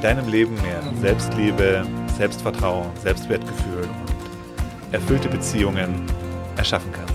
deinem Leben mehr Selbstliebe, Selbstvertrauen, Selbstwertgefühl und erfüllte Beziehungen erschaffen kannst.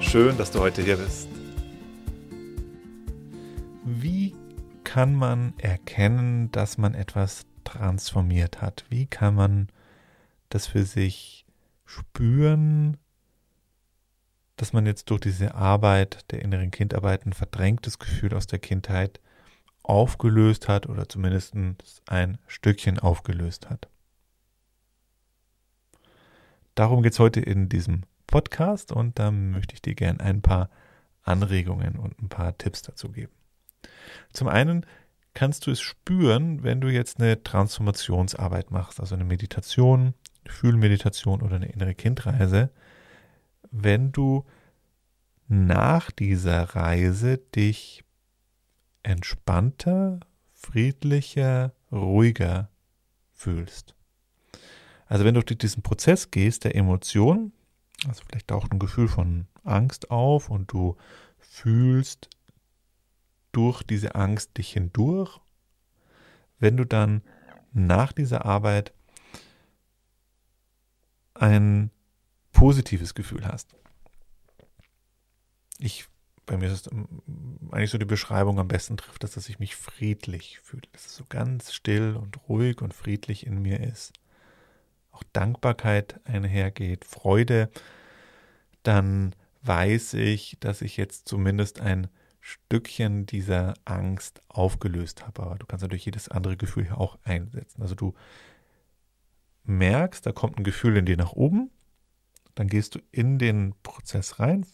Schön, dass du heute hier bist. Wie kann man erkennen, dass man etwas transformiert hat? Wie kann man das für sich spüren, dass man jetzt durch diese Arbeit der inneren Kindarbeit ein verdrängtes Gefühl aus der Kindheit aufgelöst hat oder zumindest ein Stückchen aufgelöst hat. Darum geht es heute in diesem Podcast und da möchte ich dir gerne ein paar Anregungen und ein paar Tipps dazu geben. Zum einen kannst du es spüren, wenn du jetzt eine Transformationsarbeit machst, also eine Meditation, Fühlmeditation oder eine innere Kindreise, wenn du nach dieser Reise dich entspannter, friedlicher, ruhiger fühlst. Also wenn du durch diesen Prozess gehst der Emotion, also vielleicht taucht ein Gefühl von Angst auf und du fühlst durch diese Angst dich hindurch, wenn du dann nach dieser Arbeit ein positives Gefühl hast. Ich bei mir ist es eigentlich so die Beschreibung am besten trifft, dass, dass ich mich friedlich fühle, dass es so ganz still und ruhig und friedlich in mir ist. Auch Dankbarkeit einhergeht, Freude, dann weiß ich, dass ich jetzt zumindest ein Stückchen dieser Angst aufgelöst habe. Aber du kannst natürlich jedes andere Gefühl hier auch einsetzen. Also du merkst, da kommt ein Gefühl in dir nach oben, dann gehst du in den Prozess rein,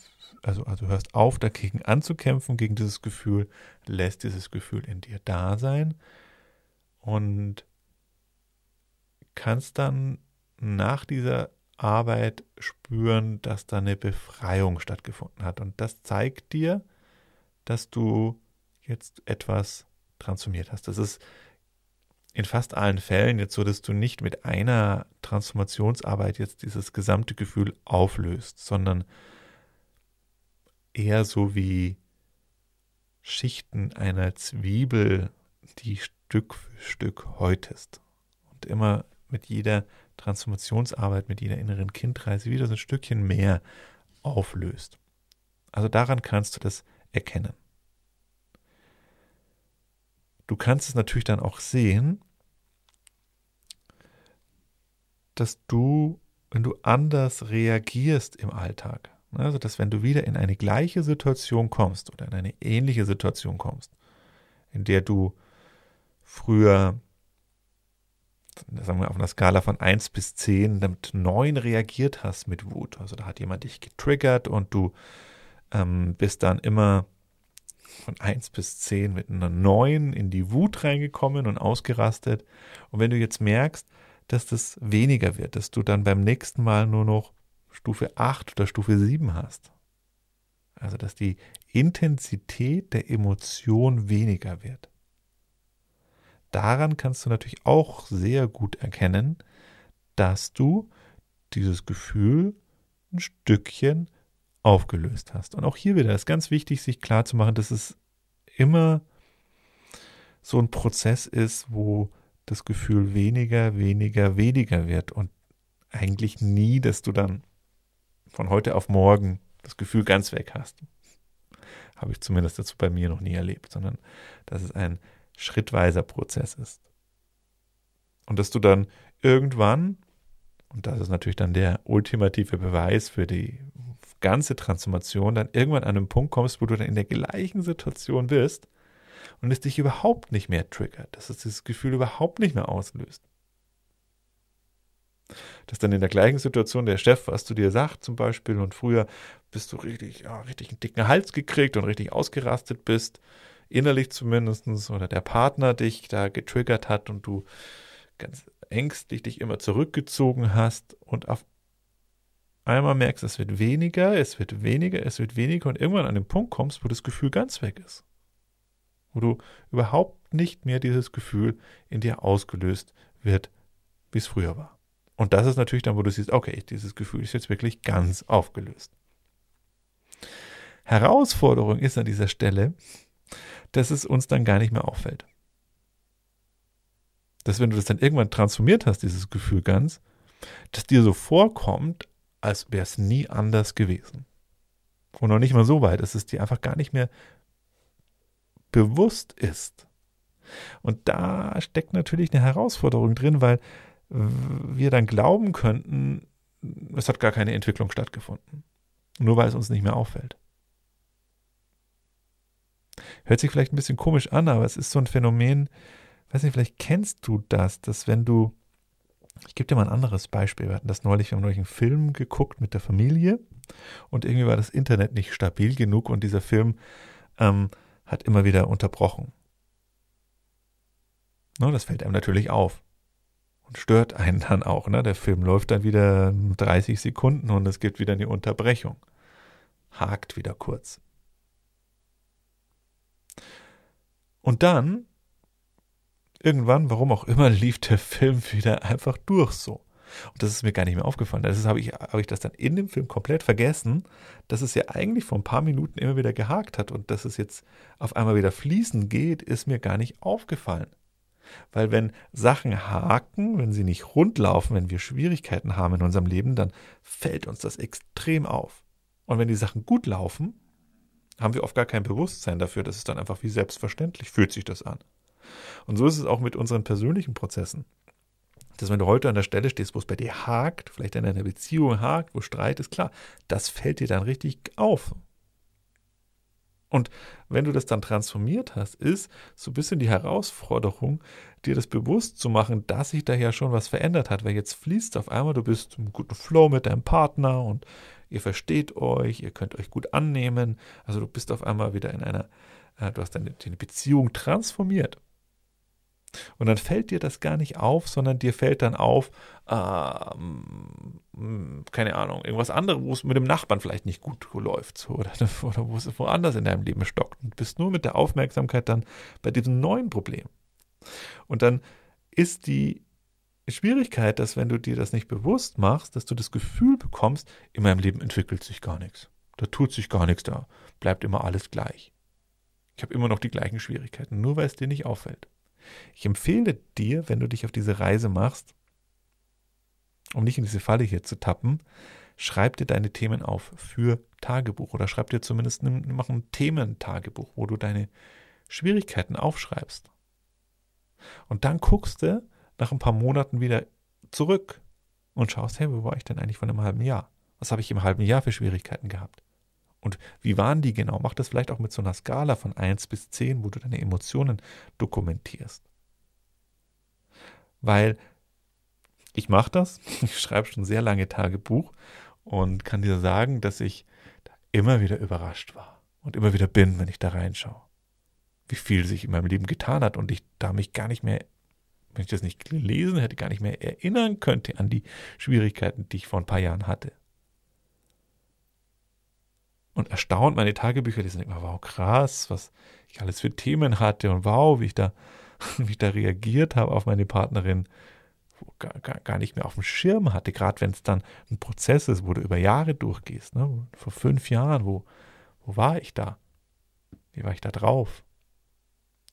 also, also hörst auf, dagegen anzukämpfen, gegen dieses Gefühl, lässt dieses Gefühl in dir da sein und kannst dann nach dieser Arbeit spüren, dass da eine Befreiung stattgefunden hat. Und das zeigt dir, dass du jetzt etwas transformiert hast. Das ist in fast allen Fällen jetzt so, dass du nicht mit einer Transformationsarbeit jetzt dieses gesamte Gefühl auflöst, sondern eher so wie Schichten einer Zwiebel, die Stück für Stück häutest. Und immer mit jeder Transformationsarbeit, mit jeder inneren Kindreise wieder so ein Stückchen mehr auflöst. Also daran kannst du das erkennen. Du kannst es natürlich dann auch sehen, dass du, wenn du anders reagierst im Alltag, also, dass wenn du wieder in eine gleiche Situation kommst oder in eine ähnliche Situation kommst, in der du früher, sagen wir auf einer Skala von 1 bis 10, mit 9 reagiert hast mit Wut. Also da hat jemand dich getriggert und du ähm, bist dann immer von 1 bis 10 mit einer 9 in die Wut reingekommen und ausgerastet. Und wenn du jetzt merkst, dass das weniger wird, dass du dann beim nächsten Mal nur noch Stufe 8 oder Stufe 7 hast. Also dass die Intensität der Emotion weniger wird. Daran kannst du natürlich auch sehr gut erkennen, dass du dieses Gefühl ein Stückchen aufgelöst hast. Und auch hier wieder ist ganz wichtig, sich klar zu machen, dass es immer so ein Prozess ist, wo das Gefühl weniger, weniger, weniger wird und eigentlich nie, dass du dann von heute auf morgen das Gefühl ganz weg hast. Habe ich zumindest dazu bei mir noch nie erlebt, sondern dass es ein schrittweiser Prozess ist. Und dass du dann irgendwann, und das ist natürlich dann der ultimative Beweis für die ganze Transformation, dann irgendwann an einen Punkt kommst, wo du dann in der gleichen Situation bist und es dich überhaupt nicht mehr triggert, dass es dieses Gefühl überhaupt nicht mehr auslöst. Dass dann in der gleichen Situation der Chef, was zu dir sagt zum Beispiel, und früher bist du richtig, ja, richtig einen dicken Hals gekriegt und richtig ausgerastet bist, innerlich zumindest, oder der Partner dich da getriggert hat und du ganz ängstlich dich immer zurückgezogen hast und auf einmal merkst, es wird weniger, es wird weniger, es wird weniger und irgendwann an den Punkt kommst, wo das Gefühl ganz weg ist. Wo du überhaupt nicht mehr dieses Gefühl in dir ausgelöst wird, wie es früher war. Und das ist natürlich dann, wo du siehst, okay, dieses Gefühl ist jetzt wirklich ganz aufgelöst. Herausforderung ist an dieser Stelle, dass es uns dann gar nicht mehr auffällt. Dass wenn du das dann irgendwann transformiert hast, dieses Gefühl ganz, dass dir so vorkommt, als wäre es nie anders gewesen. Und noch nicht mal so weit, dass es dir einfach gar nicht mehr bewusst ist. Und da steckt natürlich eine Herausforderung drin, weil wir dann glauben könnten, es hat gar keine Entwicklung stattgefunden. Nur weil es uns nicht mehr auffällt. Hört sich vielleicht ein bisschen komisch an, aber es ist so ein Phänomen, weiß nicht, vielleicht kennst du das, dass wenn du, ich gebe dir mal ein anderes Beispiel, wir hatten das neulich, wir haben neulich einen Film geguckt mit der Familie und irgendwie war das Internet nicht stabil genug und dieser Film ähm, hat immer wieder unterbrochen. No, das fällt einem natürlich auf und stört einen dann auch. Ne? Der Film läuft dann wieder 30 Sekunden und es gibt wieder eine Unterbrechung. Hakt wieder kurz. Und dann, irgendwann, warum auch immer, lief der Film wieder einfach durch so. Und das ist mir gar nicht mehr aufgefallen. Das habe ich, habe ich das dann in dem Film komplett vergessen, dass es ja eigentlich vor ein paar Minuten immer wieder gehakt hat und dass es jetzt auf einmal wieder fließen geht, ist mir gar nicht aufgefallen. Weil wenn Sachen haken, wenn sie nicht rund laufen, wenn wir Schwierigkeiten haben in unserem Leben, dann fällt uns das extrem auf. Und wenn die Sachen gut laufen, haben wir oft gar kein Bewusstsein dafür. Das ist dann einfach wie selbstverständlich, fühlt sich das an. Und so ist es auch mit unseren persönlichen Prozessen. Dass wenn du heute an der Stelle stehst, wo es bei dir hakt, vielleicht in einer Beziehung hakt, wo Streit ist, klar, das fällt dir dann richtig auf. Und wenn du das dann transformiert hast, ist so ein bisschen die Herausforderung, dir das bewusst zu machen, dass sich da ja schon was verändert hat, weil jetzt fließt auf einmal, du bist im guten Flow mit deinem Partner und ihr versteht euch, ihr könnt euch gut annehmen. Also du bist auf einmal wieder in einer, äh, du hast deine, deine Beziehung transformiert. Und dann fällt dir das gar nicht auf, sondern dir fällt dann auf, ähm, keine Ahnung, irgendwas anderes, wo es mit dem Nachbarn vielleicht nicht gut läuft oder, oder wo es woanders in deinem Leben stockt. Und bist nur mit der Aufmerksamkeit dann bei diesem neuen Problem. Und dann ist die Schwierigkeit, dass wenn du dir das nicht bewusst machst, dass du das Gefühl bekommst, in meinem Leben entwickelt sich gar nichts. Da tut sich gar nichts, da bleibt immer alles gleich. Ich habe immer noch die gleichen Schwierigkeiten, nur weil es dir nicht auffällt. Ich empfehle dir, wenn du dich auf diese Reise machst, um nicht in diese Falle hier zu tappen, schreib dir deine Themen auf für Tagebuch oder schreib dir zumindest mach ein Thementagebuch, wo du deine Schwierigkeiten aufschreibst. Und dann guckst du nach ein paar Monaten wieder zurück und schaust, hey, wo war ich denn eigentlich vor einem halben Jahr? Was habe ich im halben Jahr für Schwierigkeiten gehabt? Und wie waren die genau? Mach das vielleicht auch mit so einer Skala von 1 bis 10, wo du deine Emotionen dokumentierst. Weil ich mache das, ich schreibe schon sehr lange Tagebuch und kann dir sagen, dass ich immer wieder überrascht war und immer wieder bin, wenn ich da reinschaue. Wie viel sich in meinem Leben getan hat und ich da mich gar nicht mehr, wenn ich das nicht gelesen hätte, gar nicht mehr erinnern könnte an die Schwierigkeiten, die ich vor ein paar Jahren hatte und erstaunt meine Tagebücher, die sind immer, wow, krass, was ich alles für Themen hatte und wow, wie ich da, wie ich da reagiert habe auf meine Partnerin, gar, gar, gar nicht mehr auf dem Schirm hatte, gerade wenn es dann ein Prozess ist, wo du über Jahre durchgehst, ne? vor fünf Jahren, wo, wo war ich da? Wie war ich da drauf?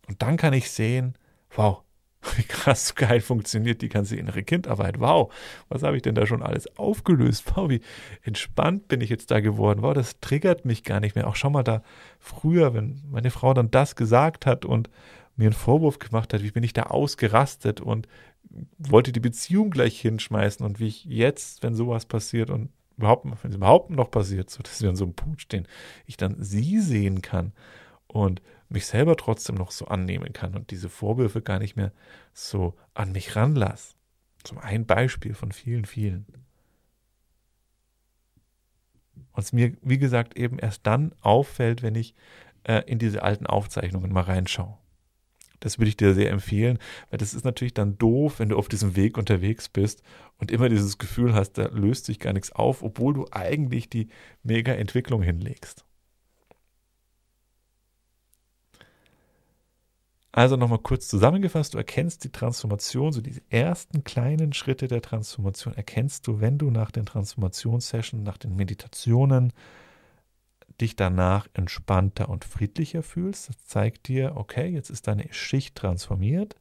Und dann kann ich sehen, wow, wie krass geil funktioniert die ganze innere Kindarbeit. Wow, was habe ich denn da schon alles aufgelöst? Wow, wie entspannt bin ich jetzt da geworden. Wow, das triggert mich gar nicht mehr. Auch schon mal da früher, wenn meine Frau dann das gesagt hat und mir einen Vorwurf gemacht hat, wie bin ich da ausgerastet und wollte die Beziehung gleich hinschmeißen und wie ich jetzt, wenn sowas passiert und überhaupt, wenn es überhaupt noch passiert, so dass wir an so einem Punkt stehen, ich dann sie sehen kann und mich selber trotzdem noch so annehmen kann und diese Vorwürfe gar nicht mehr so an mich ranlasse. Zum ein Beispiel von vielen, vielen. Und es mir, wie gesagt, eben erst dann auffällt, wenn ich äh, in diese alten Aufzeichnungen mal reinschaue. Das würde ich dir sehr empfehlen, weil das ist natürlich dann doof, wenn du auf diesem Weg unterwegs bist und immer dieses Gefühl hast, da löst sich gar nichts auf, obwohl du eigentlich die mega Entwicklung hinlegst. Also nochmal kurz zusammengefasst, du erkennst die Transformation, so diese ersten kleinen Schritte der Transformation erkennst du, wenn du nach den Transformationssessions, nach den Meditationen dich danach entspannter und friedlicher fühlst. Das zeigt dir, okay, jetzt ist deine Schicht transformiert.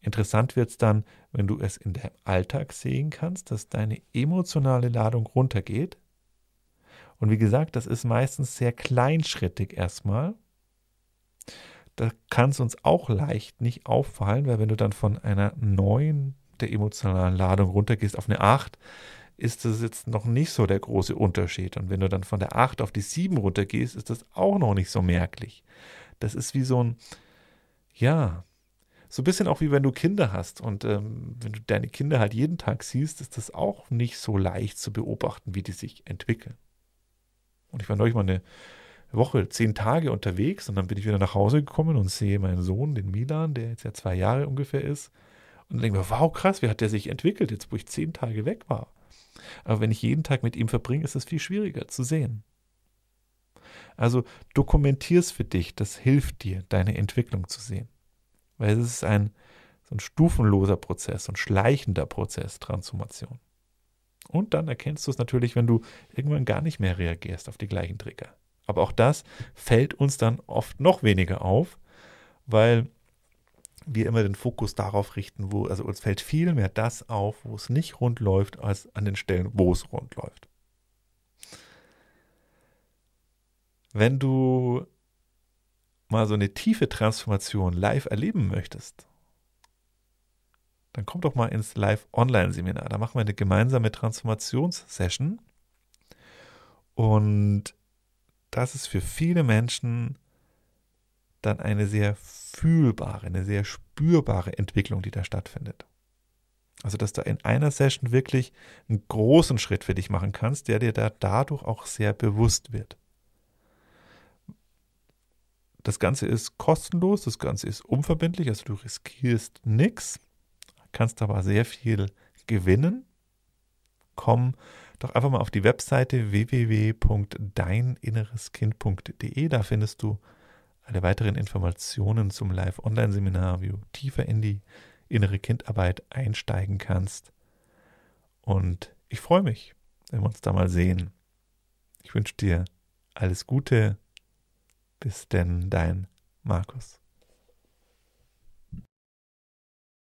Interessant wird es dann, wenn du es in deinem Alltag sehen kannst, dass deine emotionale Ladung runtergeht. Und wie gesagt, das ist meistens sehr kleinschrittig erstmal. Da kann es uns auch leicht nicht auffallen, weil wenn du dann von einer neuen der emotionalen Ladung runtergehst auf eine 8, ist das jetzt noch nicht so der große Unterschied. Und wenn du dann von der 8 auf die 7 runtergehst, ist das auch noch nicht so merklich. Das ist wie so ein, ja, so ein bisschen auch wie wenn du Kinder hast. Und ähm, wenn du deine Kinder halt jeden Tag siehst, ist das auch nicht so leicht zu beobachten, wie die sich entwickeln. Und ich war neulich mal eine Woche, zehn Tage unterwegs und dann bin ich wieder nach Hause gekommen und sehe meinen Sohn, den Milan, der jetzt ja zwei Jahre ungefähr ist. Und denke mir, wow, krass, wie hat der sich entwickelt, jetzt wo ich zehn Tage weg war. Aber wenn ich jeden Tag mit ihm verbringe, ist es viel schwieriger zu sehen. Also dokumentier's für dich, das hilft dir, deine Entwicklung zu sehen. Weil es ist ein, so ein stufenloser Prozess, ein schleichender Prozess, Transformation. Und dann erkennst du es natürlich, wenn du irgendwann gar nicht mehr reagierst auf die gleichen Trigger. Aber auch das fällt uns dann oft noch weniger auf, weil wir immer den Fokus darauf richten, wo, also uns fällt viel mehr das auf, wo es nicht rund läuft, als an den Stellen, wo es rund läuft. Wenn du mal so eine tiefe Transformation live erleben möchtest, dann komm doch mal ins Live-Online-Seminar. Da machen wir eine gemeinsame Transformationssession. Und das ist für viele Menschen dann eine sehr fühlbare, eine sehr spürbare Entwicklung, die da stattfindet. Also, dass du in einer Session wirklich einen großen Schritt für dich machen kannst, der dir da dadurch auch sehr bewusst wird. Das Ganze ist kostenlos, das Ganze ist unverbindlich, also du riskierst nichts, kannst aber sehr viel gewinnen. Komm doch einfach mal auf die Webseite www.deininnereskind.de, da findest du alle weiteren Informationen zum Live-Online-Seminar, wie du tiefer in die innere Kindarbeit einsteigen kannst. Und ich freue mich, wenn wir uns da mal sehen. Ich wünsche dir alles Gute. Bis denn, dein Markus.